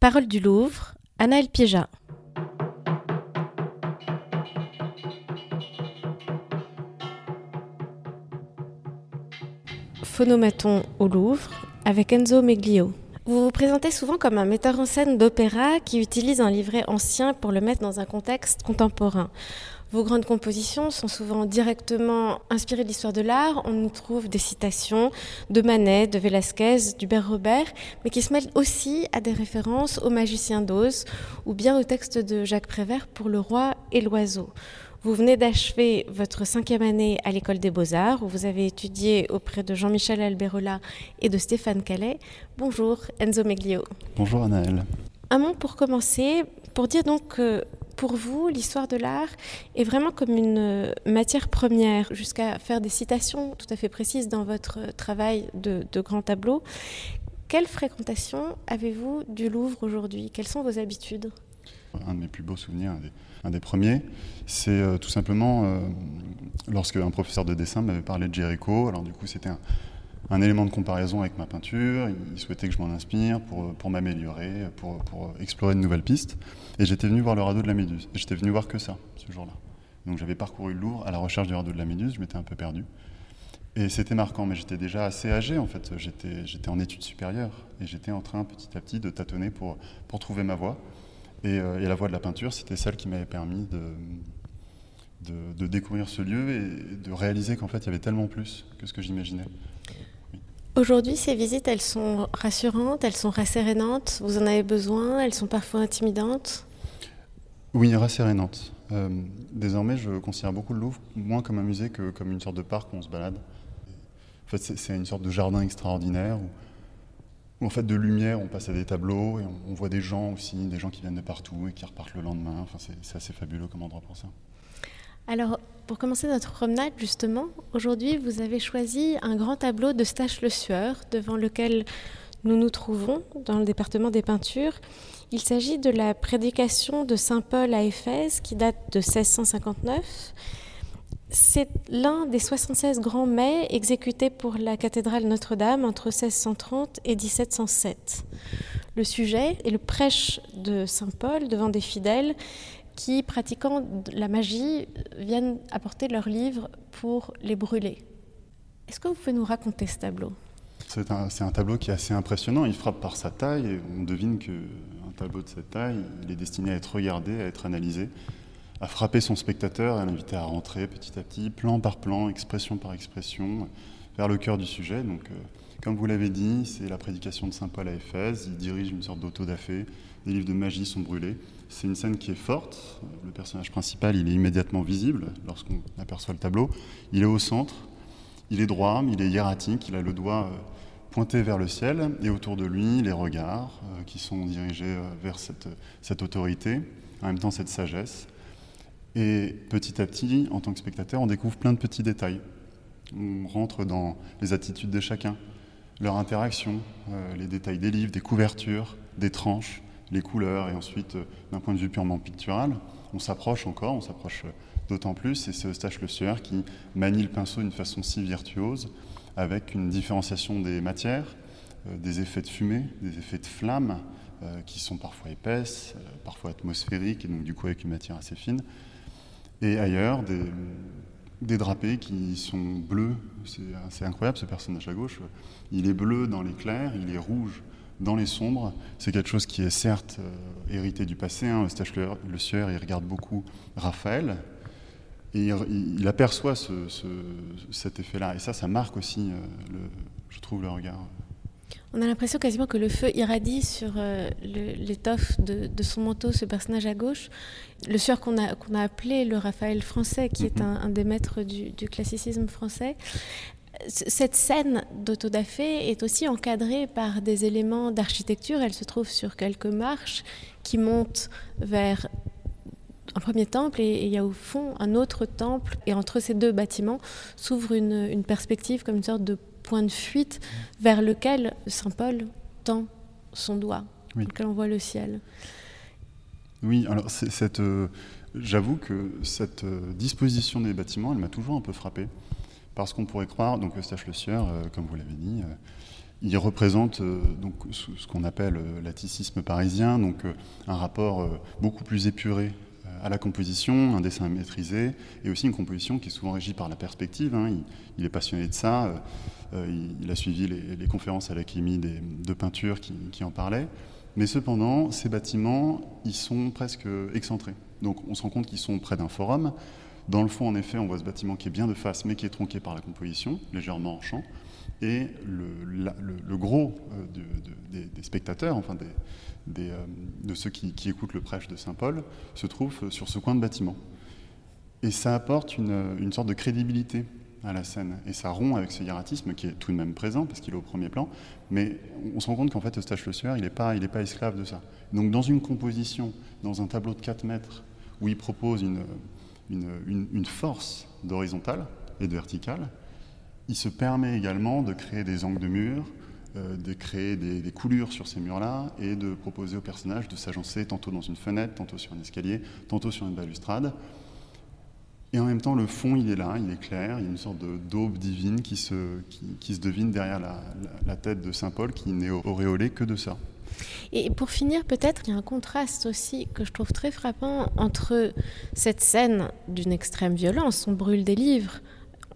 Parole du Louvre, Anaël Piéja. Phonomaton au Louvre avec Enzo Meglio. Vous vous présentez souvent comme un metteur en scène d'opéra qui utilise un livret ancien pour le mettre dans un contexte contemporain. Vos grandes compositions sont souvent directement inspirées de l'histoire de l'art. On y trouve des citations de Manet, de Velázquez, d'Hubert Robert, mais qui se mêlent aussi à des références au magicien d'Oz ou bien au texte de Jacques Prévert pour Le Roi et l'Oiseau. Vous venez d'achever votre cinquième année à l'École des Beaux-Arts, où vous avez étudié auprès de Jean-Michel Alberola et de Stéphane Calais. Bonjour Enzo Meglio. Bonjour Anaël. Un mot pour commencer, pour dire donc que pour vous, l'histoire de l'art est vraiment comme une matière première, jusqu'à faire des citations tout à fait précises dans votre travail de, de grand tableau. Quelle fréquentation avez-vous du Louvre aujourd'hui? Quelles sont vos habitudes? Un de mes plus beaux souvenirs, un des, premiers, c'est euh, tout simplement euh, lorsque un professeur de dessin m'avait parlé de Jericho. Alors du coup, c'était un, élément de comparaison avec ma peinture. Il souhaitait que je m'en inspire pour, m'améliorer, pour, explorer de nouvelles pistes. Et j'étais venu voir le radeau de la Méduse. Et j'étais venu voir que ça, ce jour-là. Donc j'avais parcouru le Louvre à la recherche du radeau de la Méduse. Je m'étais un peu perdu. Et c'était marquant, mais j'étais déjà assez âgé en fait. J'étais en études supérieures et j'étais en train petit à petit de tâtonner pour trouver ma voie. Et, euh, et la voie de la peinture, c'était celle qui m'avait permis de, de, de, découvrir ce lieu et de réaliser qu'en fait il y avait tellement plus que ce que j'imaginais. Aujourd'hui, ces visites, elles sont rassurantes, elles sont rassérénantes. Vous en avez besoin Elles sont parfois intimidantes Oui, rassérénantes. Euh, désormais, je considère beaucoup le Louvre moins comme un musée que comme une sorte de parc où on se balade. En fait, c'est une sorte de jardin extraordinaire où, où, en fait, de lumière, on passe à des tableaux et on, voit des gens aussi, des gens qui viennent de partout et qui repartent le lendemain. Enfin, c'est assez fabuleux comme endroit pour ça. Alors, pour commencer notre promenade, justement, aujourd'hui, vous avez choisi un grand tableau de Stache Le Sueur, devant lequel nous nous trouvons, dans le département des peintures. Il s'agit de la prédication de Saint Paul à Éphèse, qui date de 1659. C'est l'un des 76 grands mets exécutés pour la cathédrale Notre-Dame entre 1630 et 1707. Le sujet est le prêche de Saint Paul devant des fidèles qui, pratiquant la magie, viennent apporter leurs livres pour les brûler. Est-ce que vous pouvez nous raconter ce tableau? C'est un, tableau qui est assez impressionnant. Il frappe par sa taille et on devine qu'un tableau de cette taille, il est destiné à être regardé, à être analysé, à frapper son spectateur et à l'inviter à rentrer petit à petit, plan par plan, expression par expression, vers le cœur du sujet. Donc, euh, comme vous l'avez dit, c'est la prédication de Saint Paul à Éphèse. Il dirige une sorte d'autodafé. Des livres de magie sont brûlés. C'est une scène qui est forte. Le personnage principal, il est immédiatement visible lorsqu'on aperçoit le tableau. Il est au centre. Il est droit, il est hiératique. Il a le doigt pointé vers le ciel. Et autour de lui, les regards qui sont dirigés vers cette autorité. En même temps, cette sagesse. Et petit à petit, en tant que spectateur, on découvre plein de petits détails. On rentre dans les attitudes de chacun leur interaction, euh, les détails des livres, des couvertures, des tranches, les couleurs, et ensuite, euh, d'un point de vue purement pictural, on s'approche encore, on s'approche d'autant plus, et c'est Eustache Le Sueur qui manie le pinceau d'une façon si virtuose, avec une différenciation des matières, euh, des effets de fumée, des effets de flamme, euh, qui sont parfois épaisses, euh, parfois atmosphériques, et donc du coup avec une matière assez fine, et ailleurs, des, drapés qui sont bleus. C'est incroyable ce personnage à gauche. Il est bleu dans les clairs, il est rouge dans les sombres. C'est quelque chose qui est certes euh, hérité du passé. Hein. Eustache Le, Sieur, il regarde beaucoup Raphaël et il, aperçoit ce, ce, cet effet-là. Et ça, ça marque aussi, euh, je trouve, le regard. On a l'impression quasiment que le feu irradie sur euh, l'étoffe de, de, son manteau, ce personnage à gauche. Le sieur qu'on a, qu a appelé le Raphaël français, qui est un, un, des maîtres du, du classicisme français. Cette scène d'autodafé est aussi encadrée par des éléments d'architecture. Elle se trouve sur quelques marches qui montent vers un premier temple et, et il y a au fond un autre temple. Et entre ces deux bâtiments s'ouvre une, une perspective comme une sorte de point de fuite vers lequel Saint Paul tend son doigt, oui. lequel on voit le ciel. Oui, alors cette, euh, j'avoue que cette euh, disposition des bâtiments, elle m'a toujours un peu frappé, parce qu'on pourrait croire, donc Eustache Le Sieur, euh, comme vous l'avez dit, Il représente donc ce qu'on appelle l'atticisme parisien, donc un rapport beaucoup plus épuré à la composition, un dessin maîtrisé, et aussi une composition qui est souvent régie par la perspective. Hein. Il, est passionné de ça. Euh, euh, il, a suivi les, conférences à l'Académie de peinture qui, en parlaient. Mais cependant, ces bâtiments, ils sont presque excentrés. Donc on se rend compte qu'ils sont près d'un forum. Dans le fond, en effet, on voit ce bâtiment qui est bien de face, mais qui est tronqué par la composition, légèrement en champ. Et le, gros euh, des, spectateurs, enfin des, euh, de ceux qui, écoutent le prêche de Saint Paul, se trouve sur ce coin de bâtiment. Et ça apporte une, sorte de crédibilité à la scène. Et ça rompt avec ce hiératisme qui est tout de même présent, parce qu'il est au premier plan, mais on se rend compte qu'en fait, Eustache Le Sueur, il n'est pas, pas esclave de ça. Donc dans une composition, dans un tableau de 4 mètres, où il propose une, une force d'horizontale et de verticale, il se permet également de créer des angles de mur, de créer des, coulures sur ces murs-là et de proposer au personnage de s'agencer tantôt dans une fenêtre, tantôt sur un escalier, tantôt sur une balustrade. Et en même temps, le fond, il est là, il est clair, il y a une sorte d'aube divine qui se, qui, se devine derrière la, tête de Saint Paul, qui n'est auréolé que de ça. Et pour finir, peut-être, il y a un contraste aussi que je trouve très frappant entre cette scène d'une extrême violence, on brûle des livres,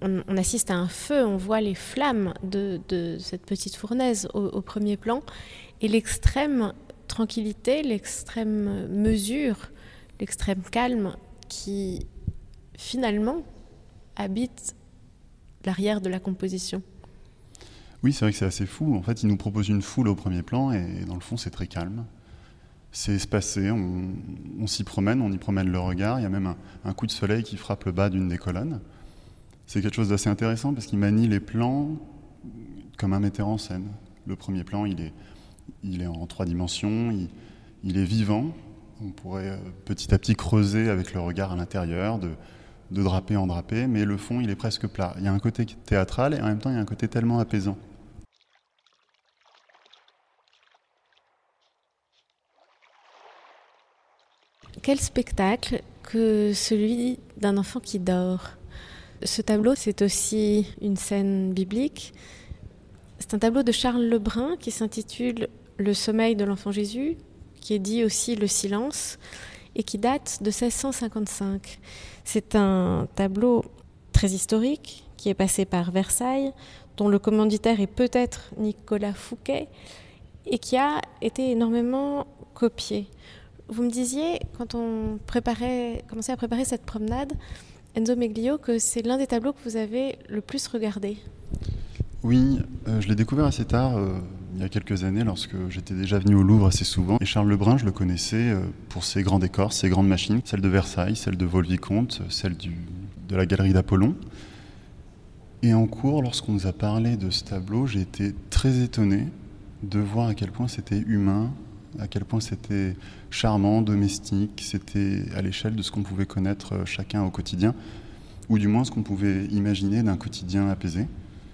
on, assiste à un feu, on voit les flammes de, cette petite fournaise au, premier plan, et l'extrême tranquillité, l'extrême mesure, l'extrême calme qui finalement habite l'arrière de la composition. Oui, c'est vrai que c'est assez fou. En fait, il nous propose une foule au premier plan et dans le fond, c'est très calme. C'est espacé, on, s'y promène, on y promène le regard. Il y a même un coup de soleil qui frappe le bas d'une des colonnes c'est quelque chose d'assez intéressant parce qu'il manie les plans comme un metteur en scène. Le premier plan, il est, il est en trois dimensions, il, est vivant. On pourrait euh, petit à petit creuser avec le regard à l'intérieur, de, de drapé en drapé, mais le fond, il est presque plat. Il y a un côté théâtral et en même temps, il y a un côté tellement apaisant. Quel spectacle que celui d'un enfant qui dort? Ce tableau, c'est aussi une scène biblique. C'est un tableau de Charles Lebrun qui s'intitule Le sommeil de l'enfant Jésus, qui est dit aussi Le silence, et qui date de 1655. C'est un tableau très historique qui est passé par Versailles, dont le commanditaire est peut-être Nicolas Fouquet, et qui a été énormément copié. Vous me disiez, quand on commençait à préparer cette promenade, Enzo Meglio, que c'est l'un des tableaux que vous avez le plus regardé. Oui, euh, je l'ai découvert assez tard, euh, il y a quelques années, lorsque j'étais déjà venu au Louvre assez souvent. Et Charles Lebrun, je le connaissais euh, pour ses grands décors, ses grandes machines, celle de Versailles, celle de Volvicomte, celle du, de la galerie d'Apollon. Et en cours, lorsqu'on nous a parlé de ce tableau, j'ai été très étonné de voir à quel point c'était humain, à quel point c'était charmant, domestique, c'était à l'échelle de ce qu'on pouvait connaître euh, chacun au quotidien, ou du moins ce qu'on pouvait imaginer d'un quotidien apaisé.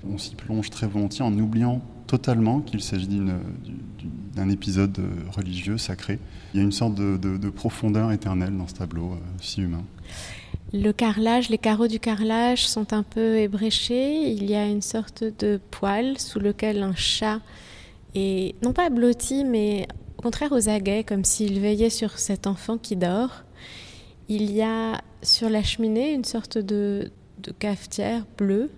On s'y plonge très volontiers en oubliant totalement qu'il s'agit d'un épisode euh, religieux, sacré. Il y a une sorte de, profondeur éternelle dans ce tableau euh, si humain. Le carrelage, les carreaux du carrelage sont un peu ébréchés. Il y a une sorte de poêle sous lequel un chat est non pas blotti, mais au contraire aux aguets, comme s'il veillait sur cet enfant qui dort. Il y a sur la cheminée une sorte de, cafetière bleue.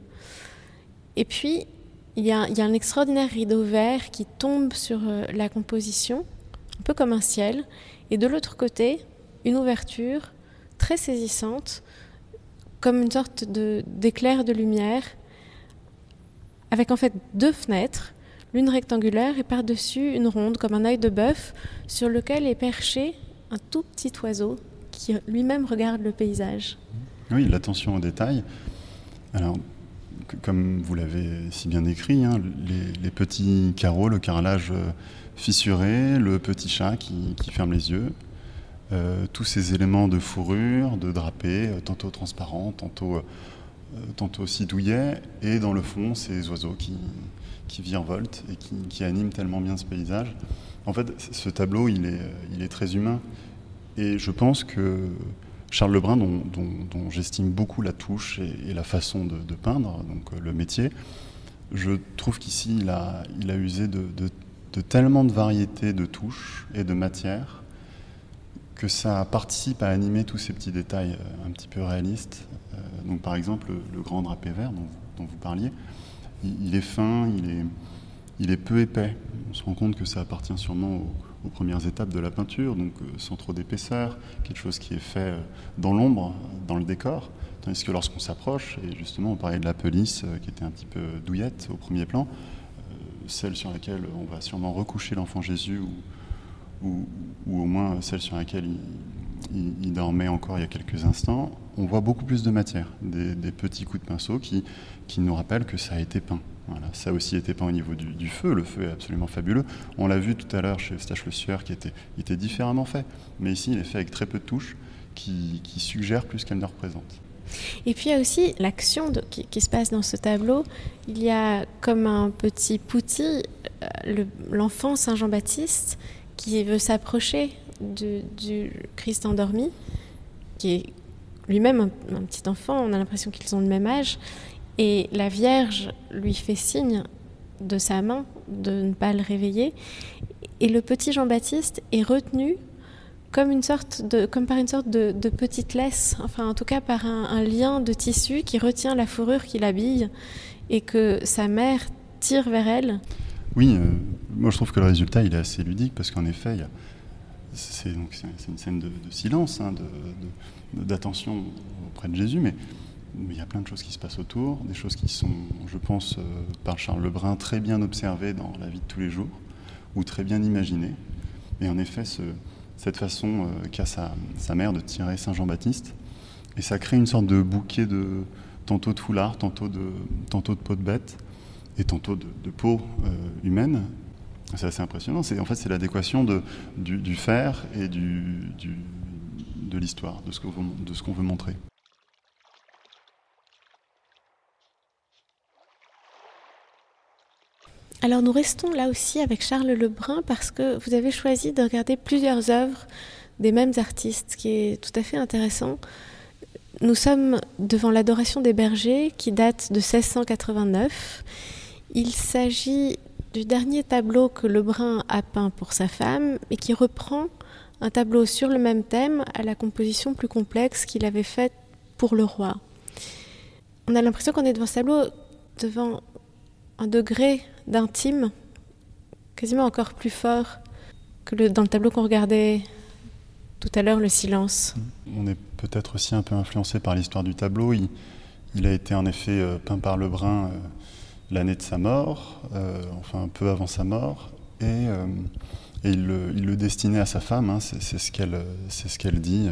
Et puis, il y, a, un extraordinaire rideau vert qui tombe sur euh, la composition, un peu comme un ciel. Et de l'autre côté, une ouverture très saisissante, comme une sorte d'éclair de lumière, avec en fait deux fenêtres l'une rectangulaire et par-dessus une ronde comme un œil de bœuf sur lequel est perché un tout petit oiseau qui lui-même regarde le paysage. Oui, l'attention aux détails. Alors, comme vous l'avez si bien décrit, hein, les, petits carreaux, le carrelage euh, fissuré, le petit chat qui, ferme les yeux, euh, tous ces éléments de fourrure, de drapé, euh, tantôt transparents, tantôt, tantôt aussi douillets, et dans le fond, ces oiseaux qui, qui virevolte et qui, anime tellement bien ce paysage. En fait, ce tableau, il est, il est très humain. Et je pense que Charles Lebrun, dont, dont, j'estime beaucoup la touche et, la façon de, peindre, donc euh, le métier, je trouve qu'ici, il a, il a usé de, tellement de variétés de touches et de matières que ça participe à animer tous ces petits détails euh, un petit peu réalistes. Euh, donc par exemple, le, grand drapé vert dont, vous parliez, il, est fin, il est, il est peu épais. On se rend compte que ça appartient sûrement aux, premières étapes de la peinture, donc euh, sans trop d'épaisseur, quelque chose qui est fait dans l'ombre, dans le décor. Tandis que lorsqu'on s'approche, et justement on parlait de la police qui était un petit peu douillette au premier plan, celle sur laquelle on va sûrement recoucher l'enfant Jésus ou, ou, au moins celle sur laquelle il, dormait encore il y a quelques instants, on voit beaucoup plus de matière, des, petits coups de pinceau qui, qui, nous rappellent que ça a été peint. Voilà, ça a aussi été peint au niveau du, feu, le feu est absolument fabuleux. On l'a vu tout à l'heure chez Eustache Le Sueur qui était, était différemment fait, mais ici il est fait avec très peu de touches qui, qui suggèrent plus qu'elle ne représente. Et puis il y a aussi l'action qui, se passe dans ce tableau. Il y a comme un petit pouti euh, l'enfant Saint Jean-Baptiste qui veut s'approcher du, Christ endormi, qui est lui-même un, petit enfant, on a l'impression qu'ils ont le même âge, et la Vierge lui fait signe de sa main de ne pas le réveiller, et le petit Jean-Baptiste est retenu comme, une sorte de, comme par une sorte de, petite laisse, enfin en tout cas par un, lien de tissu qui retient la fourrure qui l'habille, et que sa mère tire vers elle. Oui, euh, moi je trouve que le résultat il est assez ludique parce qu'en effet, c'est une scène de, silence, hein, d'attention auprès de Jésus, mais, il y a plein de choses qui se passent autour, des choses qui sont, je pense, euh, par Charles Lebrun, très bien observées dans la vie de tous les jours, ou très bien imaginées. Et en effet, cette façon euh, qu'a sa, mère de tirer Saint Jean-Baptiste, et ça crée une sorte de bouquet de tantôt de foulard, tantôt de, tantôt de peau de bête, et tantôt de, peau euh, humaine. C'est assez impressionnant. En fait, c'est l'adéquation du, du, et du, de l'histoire, de ce qu'on veut montrer. Alors nous restons là aussi avec Charles Lebrun parce que vous avez choisi de regarder plusieurs œuvres des mêmes artistes, ce qui est tout à fait intéressant. Nous sommes devant l'adoration des bergers qui date de 1689 il s'agit du dernier tableau que Lebrun a peint pour sa femme et qui reprend un tableau sur le même thème à la composition plus complexe qu'il avait faite pour le roi. On a l'impression qu'on est devant ce tableau devant un degré d'intime quasiment encore plus fort que dans le tableau qu'on regardait tout à l'heure, le silence. On est peut-être aussi un peu influencé par l'histoire du tableau. Il, a été en effet euh, peint par Lebrun. L'année de sa mort, euh, enfin un peu avant sa mort, et, euh, il, le, destinait à sa femme, hein, c'est ce qu'elle dit.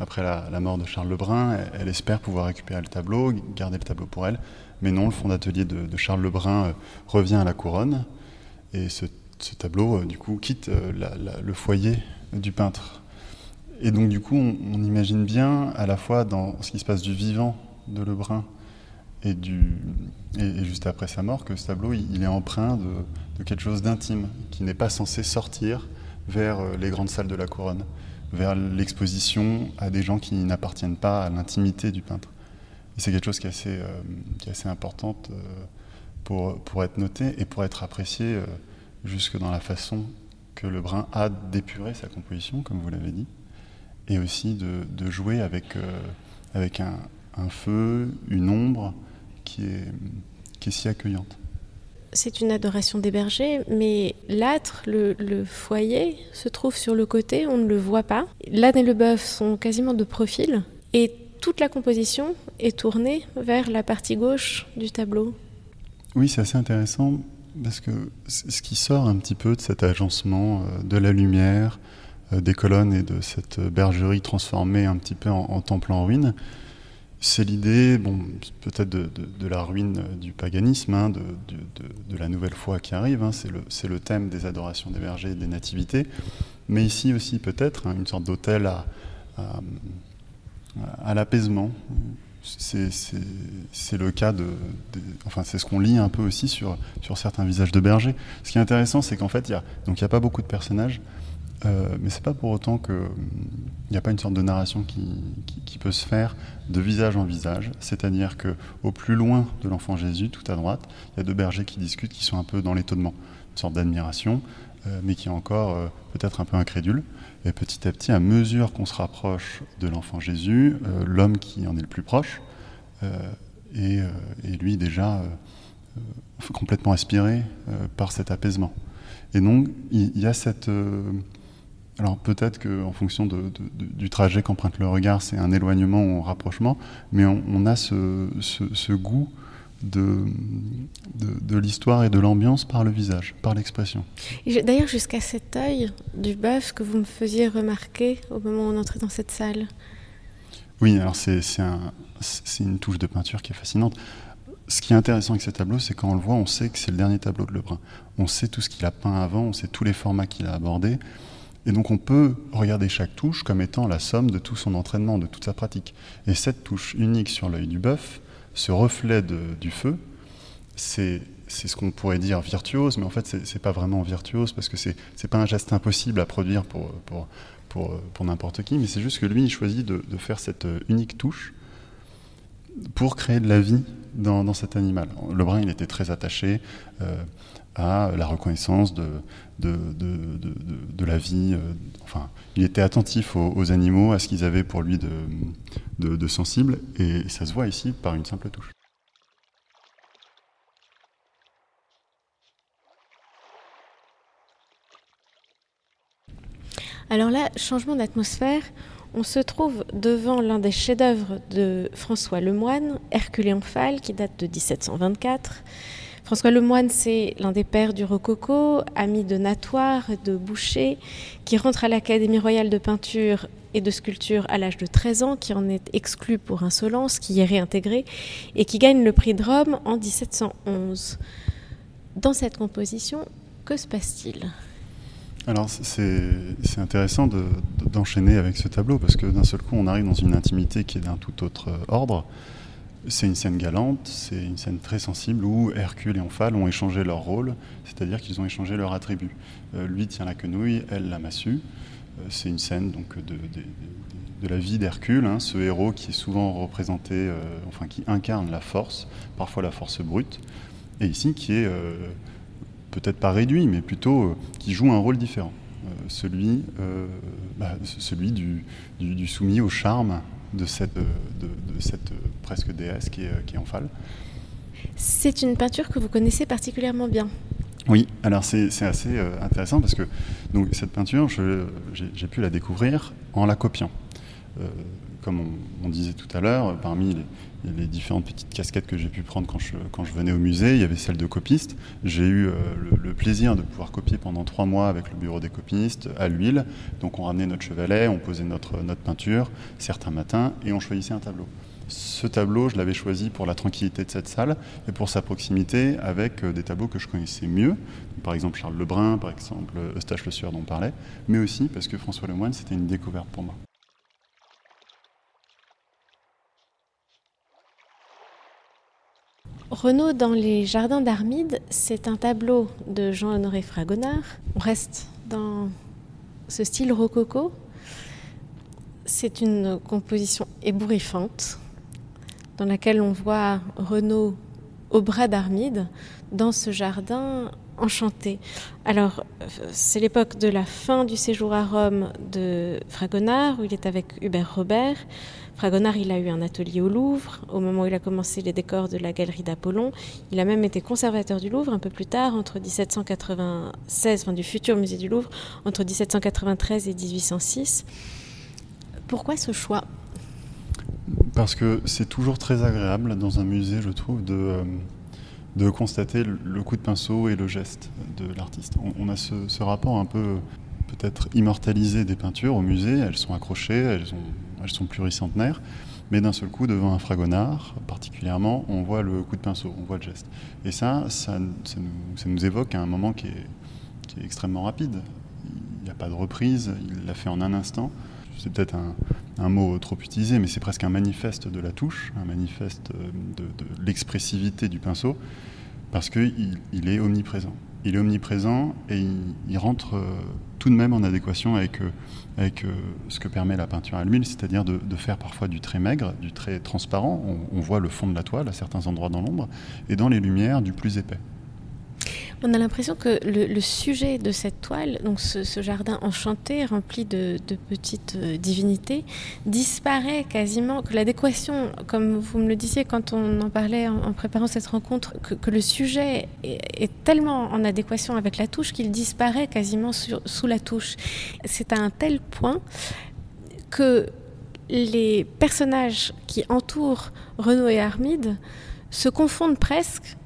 Après la, mort de Charles Lebrun, elle, espère pouvoir récupérer le tableau, garder le tableau pour elle, mais non, le fonds d'atelier de, Charles Lebrun euh, revient à la couronne, et ce, tableau, du coup, quitte le foyer du peintre. Et donc, du coup, on, on, imagine bien, à la fois dans ce qui se passe du vivant de Lebrun et, juste après sa mort que ce tableau il, est empreint de, quelque chose d'intime qui n'est pas censé sortir vers euh, les grandes salles de la couronne, vers l'exposition à des gens qui n'appartiennent pas à l'intimité du peintre. Et c'est quelque chose qui est assez, euh, qui est assez importante euh, pour, pour être noté et pour être apprécié jusque dans la façon que Lebrun a d'épurer sa composition, comme vous l'avez dit, et aussi de, de jouer avec, avec un, un, feu, une ombre, qui est, qui est si accueillante. C'est une adoration des bergers, mais l'âtre, le, foyer, se trouve sur le côté, on ne le voit pas. L'âne et le bœuf sont quasiment de profil, et toute la composition est tournée vers la partie gauche du tableau. Oui, c'est assez intéressant, parce que ce qui sort un petit peu de cet agencement euh, de la lumière, euh, des colonnes et de cette bergerie transformée un petit peu en temple en ruine, c'est l'idée, bon, peut-être de, la ruine du paganisme, hein, de, la nouvelle foi qui arrive. Hein, c'est le, thème des adorations des bergers et des nativités. Mais ici aussi, peut-être, hein, une sorte d'hôtel à, l'apaisement. C'est le cas de, Enfin, c'est ce qu'on lit un peu aussi sur, certains visages de bergers. Ce qui est intéressant, c'est qu'en fait, il n'y a pas beaucoup de personnages. Euh, mais c'est pas pour autant qu'il n'y a pas une sorte de narration qui, peut se faire de visage en visage. C'est-à-dire que au plus loin de l'enfant Jésus, tout à droite, il y a deux bergers qui discutent, qui sont un peu dans l'étonnement, une sorte d'admiration, euh, mais qui est encore euh, peut-être un peu incrédule. Et petit à petit, à mesure qu'on se rapproche de l'enfant Jésus, l'homme qui en est le plus proche, et, lui déjà complètement aspiré par cet apaisement. Et donc, il y, a cette alors peut-être qu'en fonction du trajet qu'emprunte le regard, c'est un éloignement ou un rapprochement, mais on, a ce, goût de, l'histoire et de l'ambiance par le visage, par l'expression. D'ailleurs, jusqu'à cet œil du bœuf que vous me faisiez remarquer au moment où on entrait dans cette salle. Oui, alors c'est une touche de peinture qui est fascinante. Ce qui est intéressant avec ce tableau, c'est quand on le voit, on sait que c'est le dernier tableau de Lebrun. On sait tout ce qu'il a peint avant, on sait tous les formats qu'il a abordés. Et donc on peut regarder chaque touche comme étant la somme de tout son entraînement, de toute sa pratique. Et cette touche unique sur l'œil du bœuf, ce reflet du feu, c'est ce qu'on pourrait dire virtuose, mais en fait c'est pas vraiment virtuose parce que c'est pas un geste impossible à produire pour, pour, pour, pour n'importe qui, mais c'est juste que lui il choisit de, de, faire cette unique touche pour créer de la vie dans, cet animal. Lebrun il était très attaché. Euh, à la reconnaissance de, de la vie. Euh, enfin, il était attentif aux, animaux, à ce qu'ils avaient pour lui de, sensible, et ça se voit ici par une simple touche. Alors là, changement d'atmosphère, on se trouve devant l'un des chefs-d'œuvre de François Lemoine, Hercule Phale, qui date de 1724. François Lemoine, c'est l'un des pères du Rococo, ami de Natoire, de Boucher, qui rentre à l'Académie royale de peinture et de sculpture à l'âge de 13 ans, qui en est exclu pour insolence, qui y est réintégré, et qui gagne le prix de Rome en 1711. Dans cette composition, que se passe-t-il? Alors c'est intéressant d'enchaîner avec ce tableau parce que d'un seul coup on arrive dans une intimité qui est d'un tout autre ordre. C'est une scène galante, c'est une scène très sensible où Hercule et Omphale ont échangé leur rôle, c'est-à-dire qu'ils ont échangé leur attribut. Euh, lui tient la quenouille, elle la massue. Euh, c'est une scène donc de, de, la vie d'Hercule, hein, ce héros qui est souvent représenté, euh, enfin qui incarne la force, parfois la force brute, et ici qui est peut-être pas réduit, mais plutôt qui joue un rôle différent. celui, bah, celui du, du, soumis au charme de cette, de, cette presque déesse qui est, qui est Omphale. C'est une peinture que vous connaissez particulièrement bien. Oui, alors c'est assez euh, intéressant parce que donc, cette peinture, j'ai pu la découvrir en la copiant. Euh, comme on, disait tout à l'heure, parmi les, différentes petites casquettes que j'ai pu prendre quand je, venais au musée, il y avait celle de copiste. J'ai eu euh, le, plaisir de pouvoir copier pendant trois mois avec le bureau des copistes à l'huile. Donc on ramenait notre chevalet, on posait notre, notre peinture certains matins et on choisissait un tableau. Ce tableau, je l'avais choisi pour la tranquillité de cette salle et pour sa proximité avec euh, des tableaux que je connaissais mieux, par exemple Charles Lebrun, par exemple Eustache Le Sueur dont on parlait, mais aussi parce que François Lemoine, c'était une découverte pour moi. Renaud dans les jardins d'Armide, c'est un tableau de Jean-Honoré Fragonard. On reste dans ce style rococo. C'est une composition ébouriffante dans laquelle on voit Renaud au bras d'Armide dans ce jardin enchanté. Alors, c'est l'époque de la fin du séjour à Rome de Fragonard, où il est avec Hubert Robert. Fragonard, il a eu un atelier au Louvre au moment où il a commencé les décors de la galerie d'Apollon. Il a même été conservateur du Louvre un peu plus tard, entre 1796, enfin du futur musée du Louvre, entre 1793 et 1806. Pourquoi ce choix? Parce que c'est toujours très agréable dans un musée, je trouve, de, euh, de constater le coup de pinceau et le geste de l'artiste. On, a ce, rapport un peu peut-être immortalisé des peintures au musée, elles sont accrochées, elles sont pluricentenaires, mais d'un seul coup, devant un fragonard, particulièrement, on voit le coup de pinceau, on voit le geste. Et ça, ça, nous, évoque un moment qui est, extrêmement rapide. Il n'y a pas de reprise, il l'a fait en un instant. C'est peut-être un, mot trop utilisé, mais c'est presque un manifeste de la touche, un manifeste de, l'expressivité du pinceau, parce qu'il il est omniprésent. il est omniprésent et il, rentre euh, tout de même en adéquation avec, euh, avec euh, ce que permet la peinture à l'huile, c'est-à-dire de, faire parfois du trait maigre, du trait transparent. on, voit le fond de la toile à certains endroits dans l'ombre, et dans les lumières, du plus épais. On a l'impression que le, sujet de cette toile, donc ce, jardin enchanté rempli de, petites euh, divinités, disparaît quasiment, que l'adéquation, comme vous me le disiez quand on en parlait en, préparant cette rencontre, que, le sujet est, tellement en adéquation avec la touche qu'il disparaît quasiment sous la touche. C'est à un tel point que les personnages qui entourent Renaud et Armide se confondent presque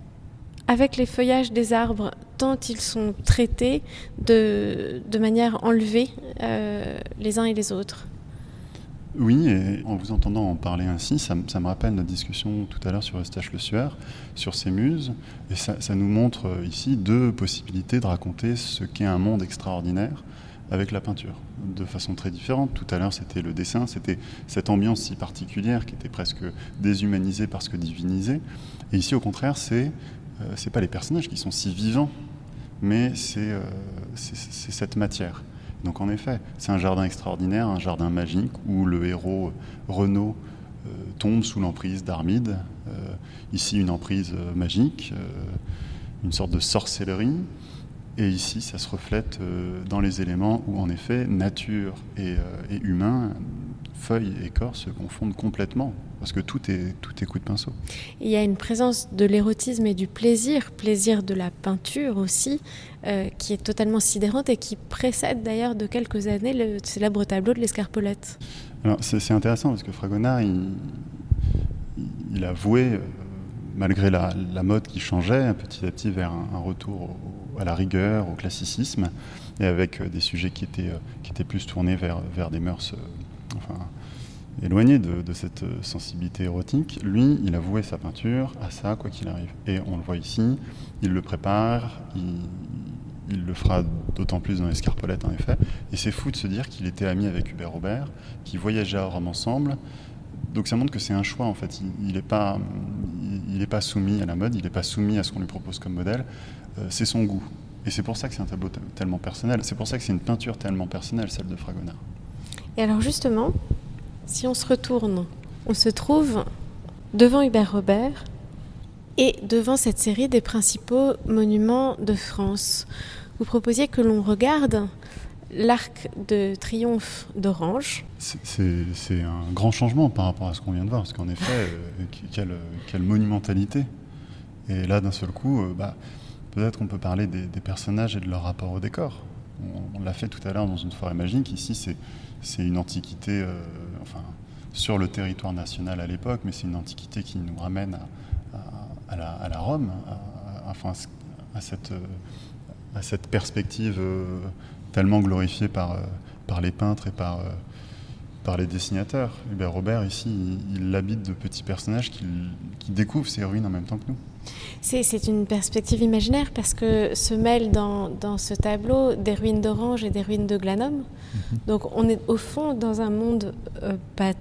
avec les feuillages des arbres, tant ils sont traités de, de manière enlevée euh, les uns et les autres. Oui, et en vous entendant en parler ainsi, ça, me rappelle notre discussion tout à l'heure sur Eustache Le Sueur, sur ses muses, et ça, nous montre euh, ici deux possibilités de raconter ce qu'est un monde extraordinaire avec la peinture, de façon très différente. Tout à l'heure, c'était le dessin, c'était cette ambiance si particulière qui était presque déshumanisée parce que divinisée, et ici, au contraire, c'est euh, c'est pas les personnages qui sont si vivants, mais euh, c'est cette matière. Donc en effet, c'est un jardin extraordinaire, un jardin magique où le héros Renaud euh, tombe sous l'emprise d'Armide. ici, une emprise magique, une sorte de sorcellerie. Et ici, ça se reflète dans les éléments où, en effet, nature et, et humain feuilles et corps se confondent complètement, parce que tout est, tout est coup de pinceau. Il y a une présence de l'érotisme et du plaisir, plaisir de la peinture aussi, euh, qui est totalement sidérante et qui précède d'ailleurs de quelques années le célèbre tableau de l'escarpolette. Alors c'est intéressant parce que Fragonard, il, il a voué, euh, malgré la, la, mode qui changeait petit à petit vers un, retour à la rigueur, au classicisme, et avec euh, des sujets qui étaient, qui étaient plus tournés vers, vers des mœurs enfin, éloigné de, cette sensibilité érotique, lui, il a voué sa peinture à ça, quoi qu'il arrive. Et on le voit ici, il le prépare, il, le fera d'autant plus dans l'escarpolette, en effet. Et c'est fou de se dire qu'il était ami avec Hubert Robert, qu'ils voyageaient à Rome ensemble. Donc ça montre que c'est un choix, en fait. Il n'est pas, pas soumis à la mode, il n'est pas soumis à ce qu'on lui propose comme modèle. Euh, c'est son goût. Et c'est pour ça que c'est un tableau tellement personnel. C'est pour ça que c'est une peinture tellement personnelle, celle de Fragonard. Et alors justement, si on se retourne, on se trouve devant Hubert Robert et devant cette série des principaux monuments de France. Vous proposiez que l'on regarde l'arc de triomphe d'Orange. C'est un grand changement par rapport à ce qu'on vient de voir, parce qu'en effet, euh, quelle, monumentalité. Et là, d'un seul coup, euh, bah, peut-être qu'on peut parler des, personnages et de leur rapport au décor. On, l'a fait tout à l'heure dans une forêt magique. Ici, c'est une antiquité, euh, sur le territoire national à l'époque, mais c'est une antiquité qui nous ramène à, la, Rome, à, à, cette, à cette perspective euh, tellement glorifiée par, par les peintres et par, par les dessinateurs. Hubert Robert, ici, il, l'habite de petits personnages qui, qui découvrent ces ruines en même temps que nous. C'est une perspective imaginaire parce que se mêlent dans, dans ce tableau des ruines d'Orange et des ruines de Glanum. Mhm. Donc on est au fond dans un monde euh, pas,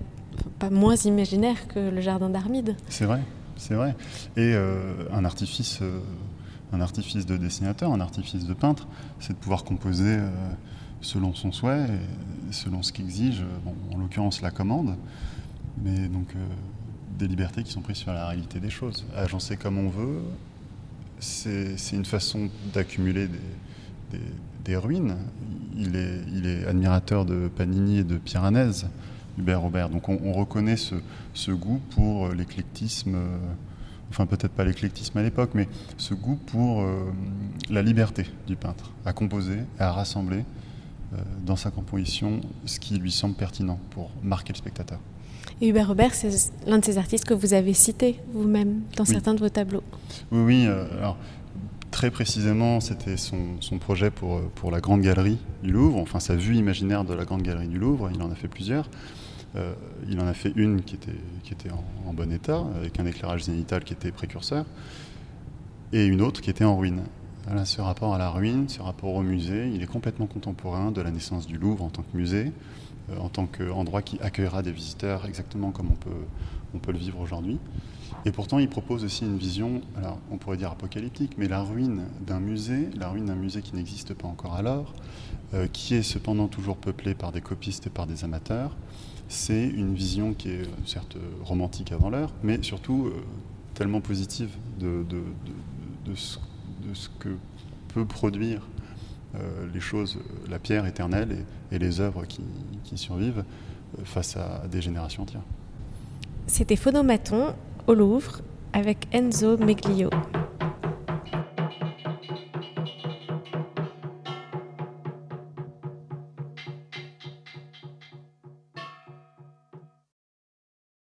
pas, moins imaginaire que le jardin d'Armide. C'est vrai, c'est vrai. Et euh, un artifice... Euh, un artifice de dessinateur, un artifice de peintre, c'est de pouvoir composer selon son souhait, selon ce qu'exige, en l'occurrence la commande. Mais donc, des libertés qui sont prises sur la réalité des choses. Agencer comme on veut, c'est une façon d'accumuler des, ruines. Il est, admirateur de Panini et de Piranèse, Hubert Robert. Donc on, reconnaît ce, goût pour l'éclectisme, enfin peut-être pas l'éclectisme à l'époque, mais ce goût pour euh, la liberté du peintre, à composer à rassembler euh, dans sa composition ce qui lui semble pertinent pour marquer le spectateur. Et Hubert Robert, c'est l'un de ces artistes que vous avez cité vous-même dans certains de vos tableaux. Oui, oui. Euh, alors, très précisément, c'était son, son, projet pour, euh, pour la Grande Galerie du Louvre, enfin sa vue imaginaire de la Grande Galerie du Louvre. Il en a fait plusieurs. Euh, il en a fait une qui était, qui était en, bon état, avec un éclairage zénital qui était précurseur, et une autre qui était en ruine. Ce rapport à la ruine, ce rapport au musée, il est complètement contemporain de la naissance du Louvre en tant que musée, euh, en tant qu'endroit qui accueillera des visiteurs exactement comme on peut, on peut le vivre aujourd'hui. Et pourtant, il propose aussi une vision, alors on pourrait dire apocalyptique, mais la ruine d'un musée, la ruine d'un musée qui n'existe pas encore alors, euh, qui est cependant toujours peuplé par des copistes et par des amateurs, c'est une vision qui est euh, certes romantique avant l'heure, mais surtout tellement positive de, de, de, ce, de, ce, que peut produire euh, les choses, la pierre éternelle et, les œuvres qui, qui survivent euh, face à des générations entières. C'était Phonomaton au Louvre avec Enzo Meglio.